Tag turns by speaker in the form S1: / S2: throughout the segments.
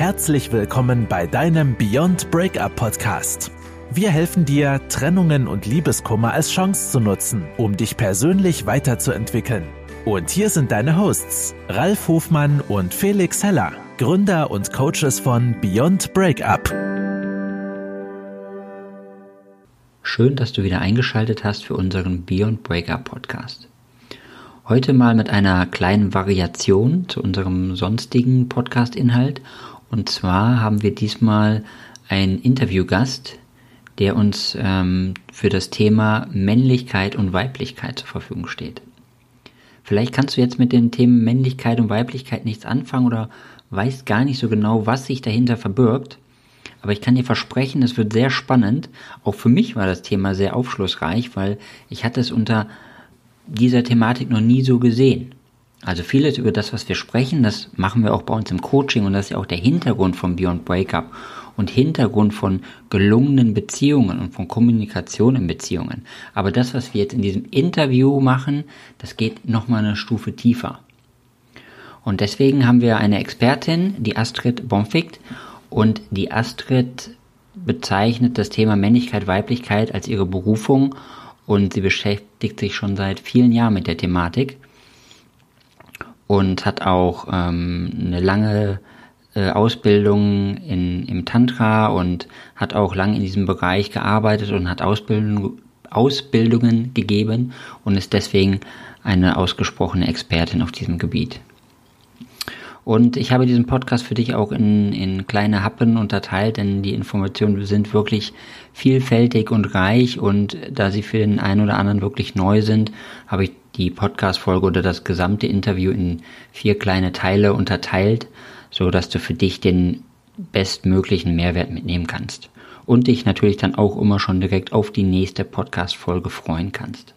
S1: Herzlich willkommen bei deinem Beyond Breakup Podcast. Wir helfen dir, Trennungen und Liebeskummer als Chance zu nutzen, um dich persönlich weiterzuentwickeln. Und hier sind deine Hosts, Ralf Hofmann und Felix Heller, Gründer und Coaches von Beyond Breakup.
S2: Schön, dass du wieder eingeschaltet hast für unseren Beyond Breakup Podcast. Heute mal mit einer kleinen Variation zu unserem sonstigen Podcast-Inhalt. Und zwar haben wir diesmal einen Interviewgast, der uns ähm, für das Thema Männlichkeit und Weiblichkeit zur Verfügung steht. Vielleicht kannst du jetzt mit den Themen Männlichkeit und Weiblichkeit nichts anfangen oder weißt gar nicht so genau, was sich dahinter verbirgt. Aber ich kann dir versprechen, es wird sehr spannend. Auch für mich war das Thema sehr aufschlussreich, weil ich hatte es unter dieser Thematik noch nie so gesehen. Also vieles über das, was wir sprechen, das machen wir auch bei uns im Coaching und das ist ja auch der Hintergrund von Beyond Breakup und Hintergrund von gelungenen Beziehungen und von Kommunikation in Beziehungen. Aber das, was wir jetzt in diesem Interview machen, das geht nochmal eine Stufe tiefer. Und deswegen haben wir eine Expertin, die Astrid Bonfict, und die Astrid bezeichnet das Thema Männlichkeit, Weiblichkeit als ihre Berufung und sie beschäftigt sich schon seit vielen Jahren mit der Thematik und hat auch ähm, eine lange äh, Ausbildung in, im Tantra und hat auch lange in diesem Bereich gearbeitet und hat Ausbildung, Ausbildungen gegeben und ist deswegen eine ausgesprochene Expertin auf diesem Gebiet. Und ich habe diesen Podcast für dich auch in, in kleine Happen unterteilt, denn die Informationen sind wirklich vielfältig und reich und da sie für den einen oder anderen wirklich neu sind, habe ich die Podcast-Folge oder das gesamte Interview in vier kleine Teile unterteilt, so dass du für dich den bestmöglichen Mehrwert mitnehmen kannst. Und dich natürlich dann auch immer schon direkt auf die nächste Podcast-Folge freuen kannst.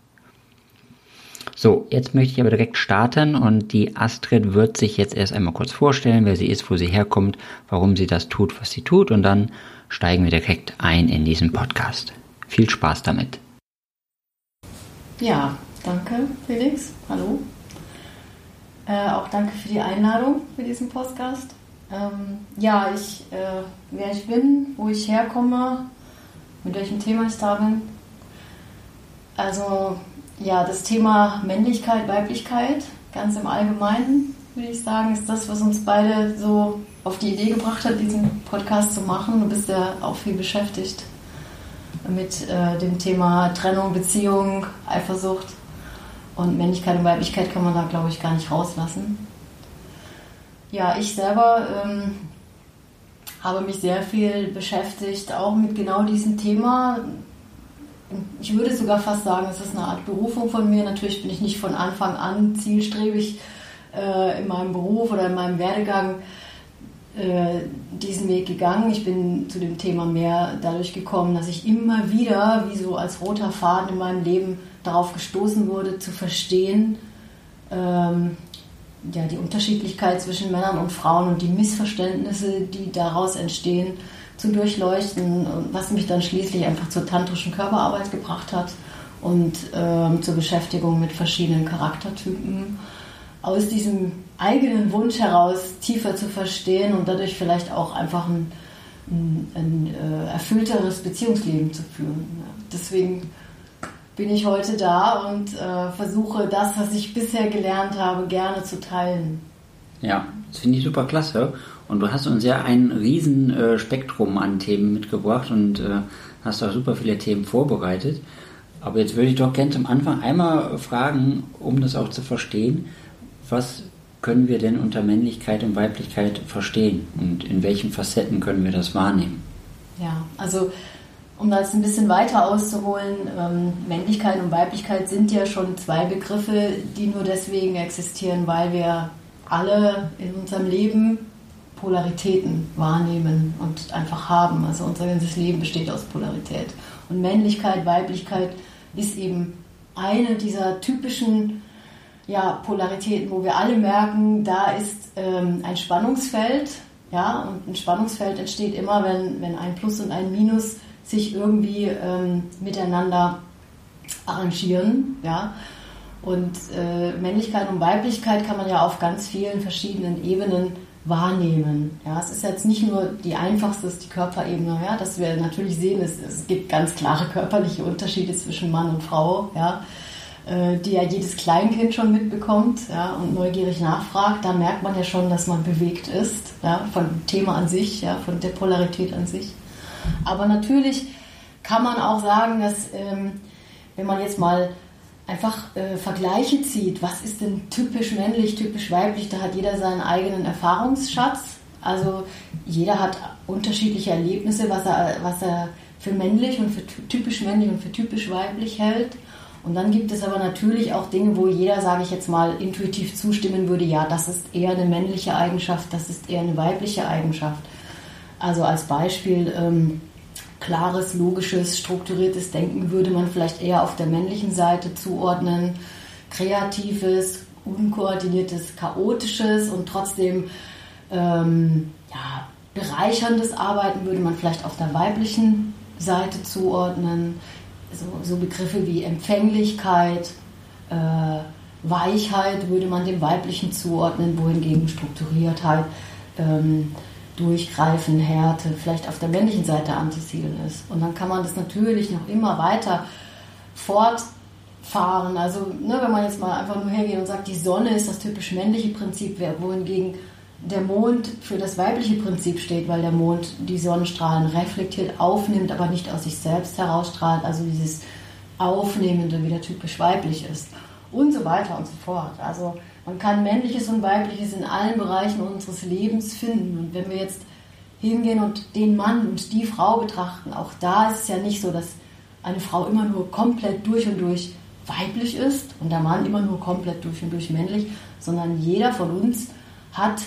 S2: So, jetzt möchte ich aber direkt starten und die Astrid wird sich jetzt erst einmal kurz vorstellen, wer sie ist, wo sie herkommt, warum sie das tut, was sie tut und dann steigen wir direkt ein in diesen Podcast. Viel Spaß damit.
S3: Ja, danke Felix. Hallo. Äh, auch danke für die Einladung für diesen Podcast. Ähm, ja, ich, äh, wer ich bin, wo ich herkomme, mit welchem Thema ich da bin. Also ja, das Thema Männlichkeit, Weiblichkeit, ganz im Allgemeinen, würde ich sagen, ist das, was uns beide so auf die Idee gebracht hat, diesen Podcast zu machen. Du bist ja auch viel beschäftigt mit äh, dem Thema Trennung, Beziehung, Eifersucht. Und Männlichkeit und Weiblichkeit kann man da, glaube ich, gar nicht rauslassen. Ja, ich selber ähm, habe mich sehr viel beschäftigt, auch mit genau diesem Thema, ich würde sogar fast sagen, es ist eine Art Berufung von mir. Natürlich bin ich nicht von Anfang an zielstrebig äh, in meinem Beruf oder in meinem Werdegang äh, diesen Weg gegangen. Ich bin zu dem Thema mehr dadurch gekommen, dass ich immer wieder, wie so als roter Faden in meinem Leben, darauf gestoßen wurde, zu verstehen, ähm, ja, die Unterschiedlichkeit zwischen Männern und Frauen und die Missverständnisse, die daraus entstehen zu durchleuchten, was mich dann schließlich einfach zur tantrischen Körperarbeit gebracht hat und ähm, zur Beschäftigung mit verschiedenen Charaktertypen. Aus diesem eigenen Wunsch heraus tiefer zu verstehen und dadurch vielleicht auch einfach ein, ein, ein äh, erfüllteres Beziehungsleben zu führen. Deswegen bin ich heute da und äh, versuche das, was ich bisher gelernt habe, gerne zu teilen.
S2: Ja, das finde ich super klasse. Und du hast uns ja ein riesen äh, Spektrum an Themen mitgebracht und äh, hast auch super viele Themen vorbereitet. Aber jetzt würde ich doch gerne zum Anfang einmal fragen, um das auch zu verstehen, was können wir denn unter Männlichkeit und Weiblichkeit verstehen und in welchen Facetten können wir das wahrnehmen?
S3: Ja, also um das ein bisschen weiter auszuholen, ähm, Männlichkeit und Weiblichkeit sind ja schon zwei Begriffe, die nur deswegen existieren, weil wir alle in unserem Leben Polaritäten wahrnehmen und einfach haben. Also unser ganzes Leben besteht aus Polarität. Und Männlichkeit, Weiblichkeit ist eben eine dieser typischen ja, Polaritäten, wo wir alle merken, da ist ähm, ein Spannungsfeld. Ja, und ein Spannungsfeld entsteht immer, wenn, wenn ein Plus und ein Minus sich irgendwie ähm, miteinander arrangieren. Ja. Und äh, Männlichkeit und Weiblichkeit kann man ja auf ganz vielen verschiedenen Ebenen wahrnehmen. Ja, es ist jetzt nicht nur die einfachste, die Körperebene, ja, dass wir natürlich sehen, es, es gibt ganz klare körperliche Unterschiede zwischen Mann und Frau, ja, äh, die ja jedes Kleinkind schon mitbekommt ja, und neugierig nachfragt. Da merkt man ja schon, dass man bewegt ist, ja, von dem Thema an sich, ja, von der Polarität an sich. Aber natürlich kann man auch sagen, dass ähm, wenn man jetzt mal einfach äh, Vergleiche zieht, was ist denn typisch männlich, typisch weiblich, da hat jeder seinen eigenen Erfahrungsschatz. Also jeder hat unterschiedliche Erlebnisse, was er, was er für männlich und für typisch männlich und für typisch weiblich hält. Und dann gibt es aber natürlich auch Dinge, wo jeder, sage ich jetzt mal, intuitiv zustimmen würde, ja, das ist eher eine männliche Eigenschaft, das ist eher eine weibliche Eigenschaft. Also als Beispiel, ähm, klares, logisches, strukturiertes Denken würde man vielleicht eher auf der männlichen Seite zuordnen. Kreatives, unkoordiniertes, chaotisches und trotzdem ähm, ja, bereicherndes Arbeiten würde man vielleicht auf der weiblichen Seite zuordnen. So, so Begriffe wie Empfänglichkeit, äh, Weichheit würde man dem weiblichen zuordnen, wohingegen Strukturiertheit ähm, Durchgreifen, Härte vielleicht auf der männlichen Seite anzusiedeln ist. Und dann kann man das natürlich noch immer weiter fortfahren. Also ne, wenn man jetzt mal einfach nur hergeht und sagt, die Sonne ist das typisch männliche Prinzip, wohingegen der Mond für das weibliche Prinzip steht, weil der Mond die Sonnenstrahlen reflektiert, aufnimmt, aber nicht aus sich selbst herausstrahlt. Also dieses Aufnehmende wieder typisch weiblich ist. Und so weiter und so fort. Also man kann männliches und weibliches in allen Bereichen unseres Lebens finden. Und wenn wir jetzt hingehen und den Mann und die Frau betrachten, auch da ist es ja nicht so, dass eine Frau immer nur komplett durch und durch weiblich ist und der Mann immer nur komplett durch und durch männlich, sondern jeder von uns hat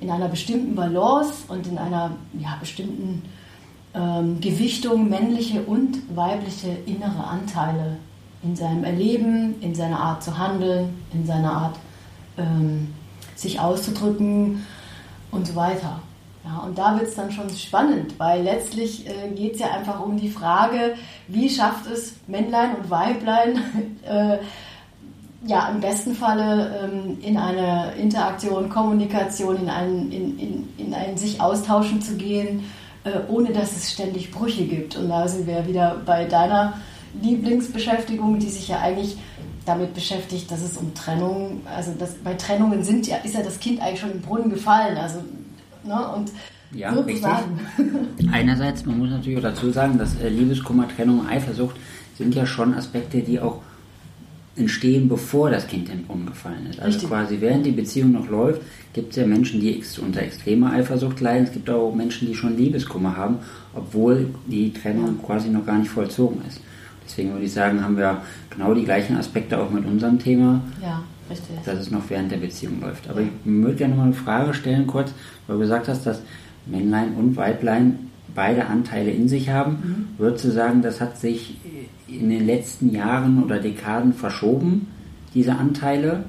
S3: in einer bestimmten Balance und in einer ja, bestimmten ähm, Gewichtung männliche und weibliche innere Anteile in seinem Erleben, in seiner Art zu handeln, in seiner Art ähm, sich auszudrücken und so weiter. Ja, und da wird es dann schon spannend, weil letztlich äh, geht es ja einfach um die Frage, wie schafft es Männlein und Weiblein, äh, ja, im besten Falle ähm, in eine Interaktion, Kommunikation, in ein, in, in, in ein sich austauschen zu gehen, äh, ohne dass es ständig Brüche gibt. Und da sind wir wieder bei deiner Lieblingsbeschäftigung, die sich ja eigentlich damit beschäftigt, dass es um Trennung, also das, bei Trennungen sind ja, ist ja das Kind eigentlich schon im Brunnen gefallen. Also, ne, und
S2: ja, richtig. Einerseits, man muss natürlich auch dazu sagen, dass äh, Liebeskummer, Trennung, Eifersucht sind ja schon Aspekte, die auch entstehen, bevor das Kind im Brunnen gefallen ist. Also richtig. quasi während die Beziehung noch läuft, gibt es ja Menschen, die ex unter extremer Eifersucht leiden. Es gibt auch Menschen, die schon Liebeskummer haben, obwohl die Trennung quasi noch gar nicht vollzogen ist. Deswegen würde ich sagen, haben wir genau die gleichen Aspekte auch mit unserem Thema.
S3: Ja, richtig.
S2: Dass es noch während der Beziehung läuft. Aber ich würde gerne mal eine Frage stellen kurz, weil du gesagt hast, dass Männlein und Weiblein beide Anteile in sich haben. Mhm. Würdest du sagen, das hat sich in den letzten Jahren oder Dekaden verschoben, diese Anteile?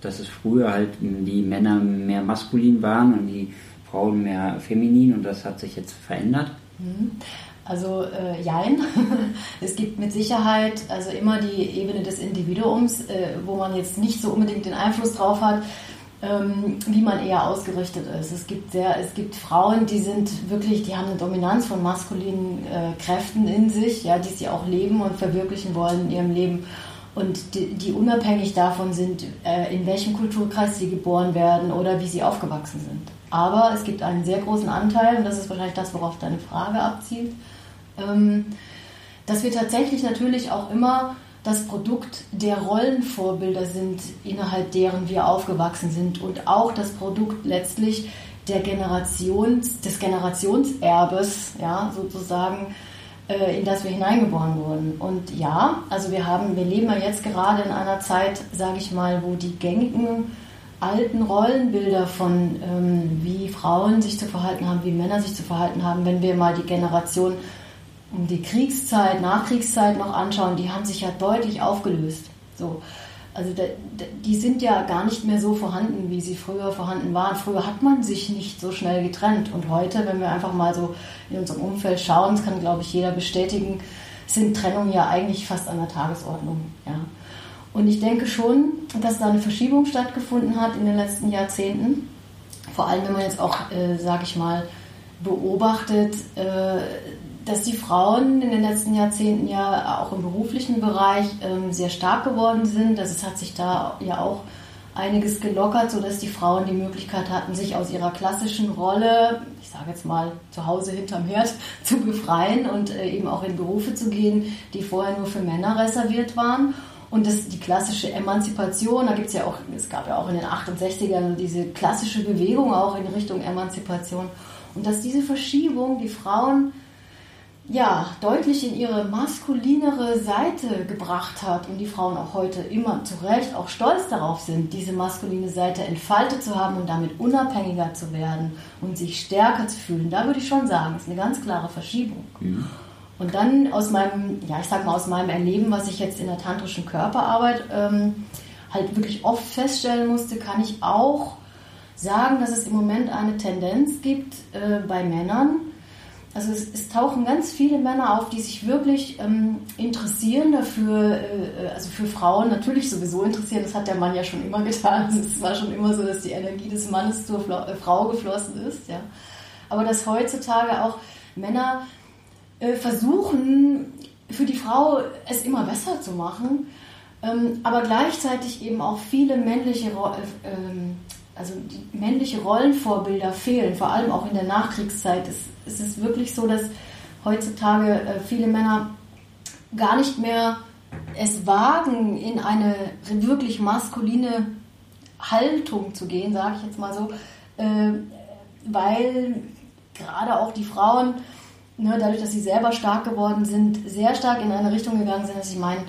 S2: Dass es früher halt die Männer mehr maskulin waren und die Frauen mehr feminin und das hat sich jetzt verändert?
S3: Mhm. Also äh, jein. es gibt mit Sicherheit also immer die Ebene des Individuums, äh, wo man jetzt nicht so unbedingt den Einfluss drauf hat, ähm, wie man eher ausgerichtet ist. Es gibt sehr, es gibt Frauen, die sind wirklich, die haben eine Dominanz von maskulinen äh, Kräften in sich, ja, die sie auch leben und verwirklichen wollen in ihrem Leben und die, die unabhängig davon sind, äh, in welchem Kulturkreis sie geboren werden oder wie sie aufgewachsen sind. Aber es gibt einen sehr großen Anteil, und das ist wahrscheinlich das, worauf deine Frage abzielt, dass wir tatsächlich natürlich auch immer das Produkt der Rollenvorbilder sind, innerhalb deren wir aufgewachsen sind und auch das Produkt letztlich der Generations, des Generationserbes, ja, sozusagen, äh, in das wir hineingeboren wurden. Und ja, also wir haben, wir leben ja jetzt gerade in einer Zeit, sage ich mal, wo die gängigen alten Rollenbilder von ähm, wie Frauen sich zu verhalten haben, wie Männer sich zu verhalten haben, wenn wir mal die Generation um die Kriegszeit, Nachkriegszeit noch anschauen, die haben sich ja deutlich aufgelöst. So. Also da, die sind ja gar nicht mehr so vorhanden, wie sie früher vorhanden waren. Früher hat man sich nicht so schnell getrennt. Und heute, wenn wir einfach mal so in unserem Umfeld schauen, das kann, glaube ich, jeder bestätigen, sind Trennungen ja eigentlich fast an der Tagesordnung. Ja. Und ich denke schon, dass da eine Verschiebung stattgefunden hat in den letzten Jahrzehnten. vor allem wenn man jetzt auch, äh, sage ich mal, beobachtet, äh, dass die Frauen in den letzten Jahrzehnten ja auch im beruflichen Bereich ähm, sehr stark geworden sind. Also es hat sich da ja auch einiges gelockert, sodass die Frauen die Möglichkeit hatten, sich aus ihrer klassischen Rolle, ich sage jetzt mal zu Hause hinterm Herd, zu befreien und äh, eben auch in Berufe zu gehen, die vorher nur für Männer reserviert waren. Und das, die klassische Emanzipation, da gibt es ja auch, es gab ja auch in den 68ern diese klassische Bewegung auch in Richtung Emanzipation. Und dass diese Verschiebung die Frauen ja, deutlich in ihre maskulinere Seite gebracht hat und die Frauen auch heute immer zu Recht auch stolz darauf sind, diese maskuline Seite entfaltet zu haben und damit unabhängiger zu werden und sich stärker zu fühlen. Da würde ich schon sagen, ist eine ganz klare Verschiebung. Mhm. Und dann aus meinem, ja, ich sag mal aus meinem Erleben, was ich jetzt in der tantrischen Körperarbeit ähm, halt wirklich oft feststellen musste, kann ich auch sagen, dass es im Moment eine Tendenz gibt äh, bei Männern, also es, es, tauchen ganz viele Männer auf, die sich wirklich ähm, interessieren dafür, äh, also für Frauen natürlich sowieso interessieren. Das hat der Mann ja schon immer getan. Es war schon immer so, dass die Energie des Mannes zur Fla äh, Frau geflossen ist. Ja. Aber dass heutzutage auch Männer äh, versuchen, für die Frau es immer besser zu machen, ähm, aber gleichzeitig eben auch viele männliche äh, ähm, also die männliche Rollenvorbilder fehlen, vor allem auch in der Nachkriegszeit. Es, es ist wirklich so, dass heutzutage äh, viele Männer gar nicht mehr es wagen, in eine wirklich maskuline Haltung zu gehen, sage ich jetzt mal so, äh, weil gerade auch die Frauen, ne, dadurch, dass sie selber stark geworden sind, sehr stark in eine Richtung gegangen sind, dass ich meine,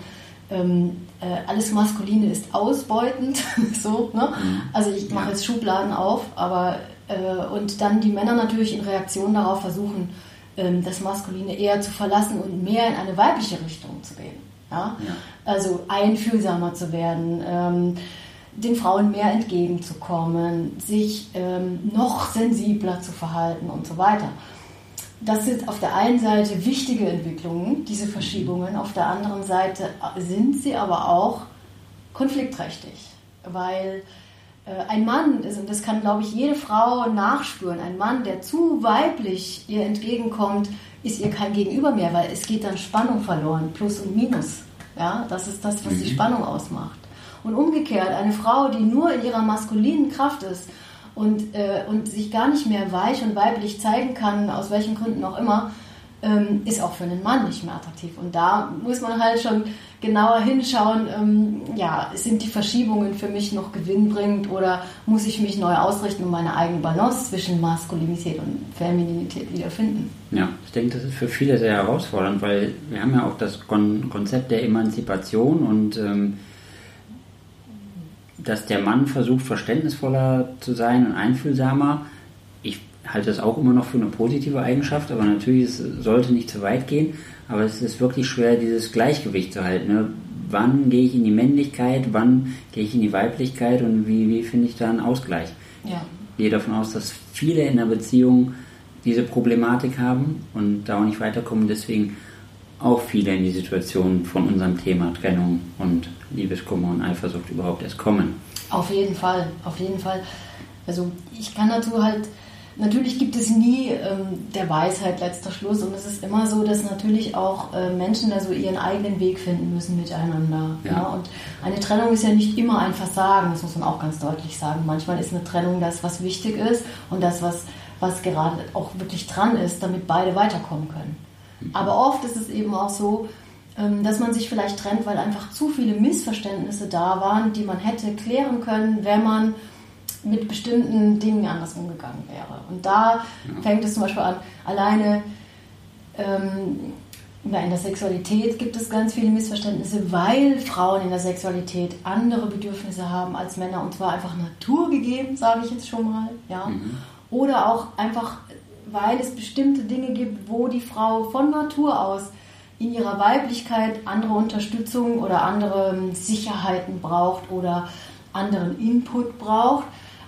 S3: ähm, äh, alles Maskuline ist ausbeutend. so, ne? Mhm. Also ich mache jetzt Schubladen auf, aber äh, und dann die Männer natürlich in Reaktion darauf versuchen, ähm, das Maskuline eher zu verlassen und mehr in eine weibliche Richtung zu gehen. Ja? ja. Also einfühlsamer zu werden. Ähm, den Frauen mehr entgegenzukommen, sich ähm, noch sensibler zu verhalten und so weiter das sind auf der einen Seite wichtige Entwicklungen, diese Verschiebungen. Auf der anderen Seite sind sie aber auch konfliktträchtig, weil äh, ein Mann, und das kann, glaube ich, jede Frau nachspüren, ein Mann, der zu weiblich ihr entgegenkommt, ist ihr kein Gegenüber mehr, weil es geht dann Spannung verloren, Plus und Minus. Ja, das ist das, was die mhm. Spannung ausmacht. Und umgekehrt, eine Frau, die nur in ihrer maskulinen Kraft ist und, äh, und sich gar nicht mehr weich und weiblich zeigen kann, aus welchen Gründen auch immer, ähm, ist auch für einen Mann nicht mehr attraktiv. Und da muss man halt schon genauer hinschauen, ähm, ja, sind die Verschiebungen für mich noch gewinnbringend oder muss ich mich neu ausrichten und meine eigene Balance zwischen Maskulinität und Femininität wiederfinden?
S2: Ja, ich denke, das ist für viele sehr herausfordernd, weil wir haben ja auch das Kon Konzept der Emanzipation und ähm, dass der Mann versucht, verständnisvoller zu sein und einfühlsamer. Ich halte das auch immer noch für eine positive Eigenschaft, aber natürlich es sollte nicht zu weit gehen. Aber es ist wirklich schwer, dieses Gleichgewicht zu halten. Ne? Wann gehe ich in die Männlichkeit, wann gehe ich in die Weiblichkeit und wie, wie finde ich da einen Ausgleich? Ja. Ich gehe davon aus, dass viele in der Beziehung diese Problematik haben und da auch nicht weiterkommen. Deswegen auch viele in die Situation von unserem Thema Trennung und Liebeskummer und Eifersucht überhaupt erst kommen.
S3: Auf jeden Fall, auf jeden Fall. Also ich kann dazu halt, natürlich gibt es nie ähm, der Weisheit letzter Schluss und es ist immer so, dass natürlich auch äh, Menschen da so ihren eigenen Weg finden müssen miteinander. Ja. ja. Und eine Trennung ist ja nicht immer ein Versagen, das muss man auch ganz deutlich sagen. Manchmal ist eine Trennung das, was wichtig ist und das, was, was gerade auch wirklich dran ist, damit beide weiterkommen können. Aber oft ist es eben auch so, dass man sich vielleicht trennt, weil einfach zu viele Missverständnisse da waren, die man hätte klären können, wenn man mit bestimmten Dingen anders umgegangen wäre. Und da ja. fängt es zum Beispiel an, alleine ähm, in der Sexualität gibt es ganz viele Missverständnisse, weil Frauen in der Sexualität andere Bedürfnisse haben als Männer und zwar einfach naturgegeben, sage ich jetzt schon mal. Ja? Mhm. Oder auch einfach weil es bestimmte Dinge gibt, wo die Frau von Natur aus in ihrer Weiblichkeit andere Unterstützung oder andere ähm, Sicherheiten braucht oder anderen Input braucht,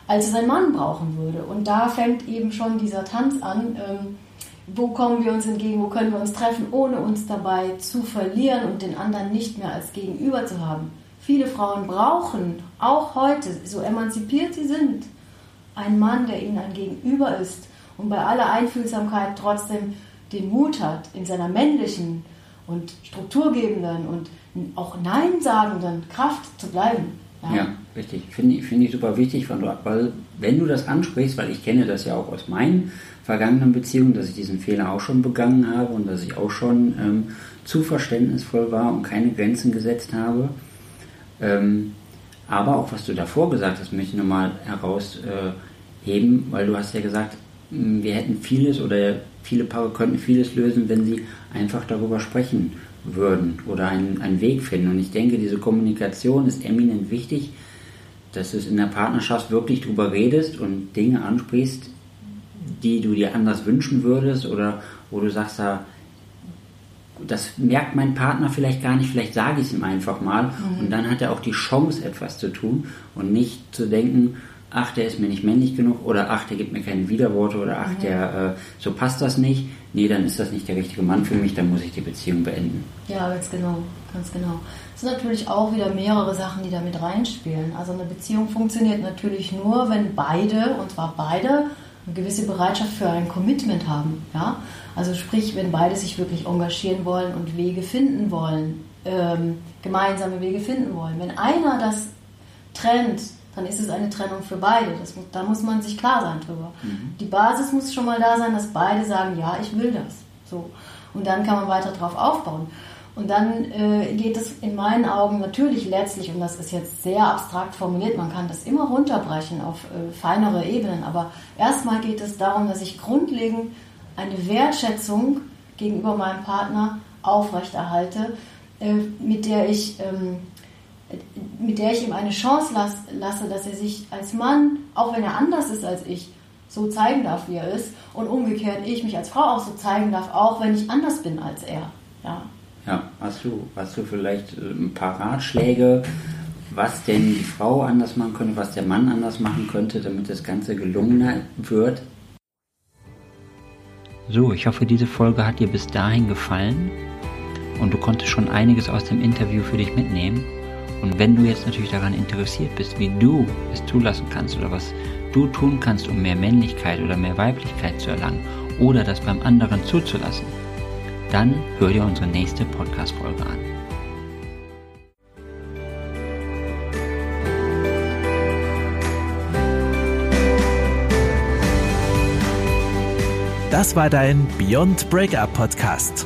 S3: als es ein Mann brauchen würde. Und da fängt eben schon dieser Tanz an. Ähm, wo kommen wir uns entgegen, wo können wir uns treffen, ohne uns dabei zu verlieren und den anderen nicht mehr als Gegenüber zu haben. Viele Frauen brauchen, auch heute, so emanzipiert sie sind, ein Mann, der ihnen ein Gegenüber ist und bei aller Einfühlsamkeit trotzdem den Mut hat, in seiner männlichen und strukturgebenden und auch Nein sagenden Kraft zu bleiben.
S2: Ja, ja richtig. Finde ich, find ich super wichtig, weil wenn du das ansprichst, weil ich kenne das ja auch aus meinen vergangenen Beziehungen, dass ich diesen Fehler auch schon begangen habe und dass ich auch schon ähm, zu verständnisvoll war und keine Grenzen gesetzt habe. Ähm, aber auch was du davor gesagt hast, möchte ich nochmal herausheben, weil du hast ja gesagt, wir hätten vieles oder viele Paare könnten vieles lösen, wenn sie einfach darüber sprechen würden oder einen, einen Weg finden. Und ich denke, diese Kommunikation ist eminent wichtig, dass du es in der Partnerschaft wirklich darüber redest und Dinge ansprichst, die du dir anders wünschen würdest oder wo du sagst, da, das merkt mein Partner vielleicht gar nicht, vielleicht sage ich es ihm einfach mal mhm. und dann hat er auch die Chance, etwas zu tun und nicht zu denken, ach, der ist mir nicht männlich genug oder ach, der gibt mir keine Widerworte oder ach, mhm. der, äh, so passt das nicht. Nee, dann ist das nicht der richtige Mann für mich, dann muss ich die Beziehung beenden.
S3: Ja, ganz genau, ganz genau. Es sind natürlich auch wieder mehrere Sachen, die da mit reinspielen. Also eine Beziehung funktioniert natürlich nur, wenn beide, und zwar beide, eine gewisse Bereitschaft für ein Commitment haben. Ja? Also sprich, wenn beide sich wirklich engagieren wollen und Wege finden wollen, ähm, gemeinsame Wege finden wollen. Wenn einer das trennt, dann ist es eine Trennung für beide. Das, da muss man sich klar sein drüber. Mhm. Die Basis muss schon mal da sein, dass beide sagen, ja, ich will das. So. Und dann kann man weiter darauf aufbauen. Und dann äh, geht es in meinen Augen natürlich letztlich, und das ist jetzt sehr abstrakt formuliert, man kann das immer runterbrechen auf äh, feinere Ebenen, aber erstmal geht es darum, dass ich grundlegend eine Wertschätzung gegenüber meinem Partner aufrechterhalte, äh, mit der ich ähm, mit der ich ihm eine Chance lasse, dass er sich als Mann, auch wenn er anders ist als ich, so zeigen darf, wie er ist. Und umgekehrt, ich mich als Frau auch so zeigen darf, auch wenn ich anders bin als er. Ja,
S2: ja hast, du, hast du vielleicht äh, ein paar Ratschläge, was denn die Frau anders machen könnte, was der Mann anders machen könnte, damit das Ganze gelungener wird? So, ich hoffe, diese Folge hat dir bis dahin gefallen und du konntest schon einiges aus dem Interview für dich mitnehmen. Und wenn du jetzt natürlich daran interessiert bist, wie du es zulassen kannst oder was du tun kannst, um mehr Männlichkeit oder mehr Weiblichkeit zu erlangen oder das beim anderen zuzulassen, dann hör dir unsere nächste Podcast-Folge an.
S1: Das war dein Beyond Breakup Podcast.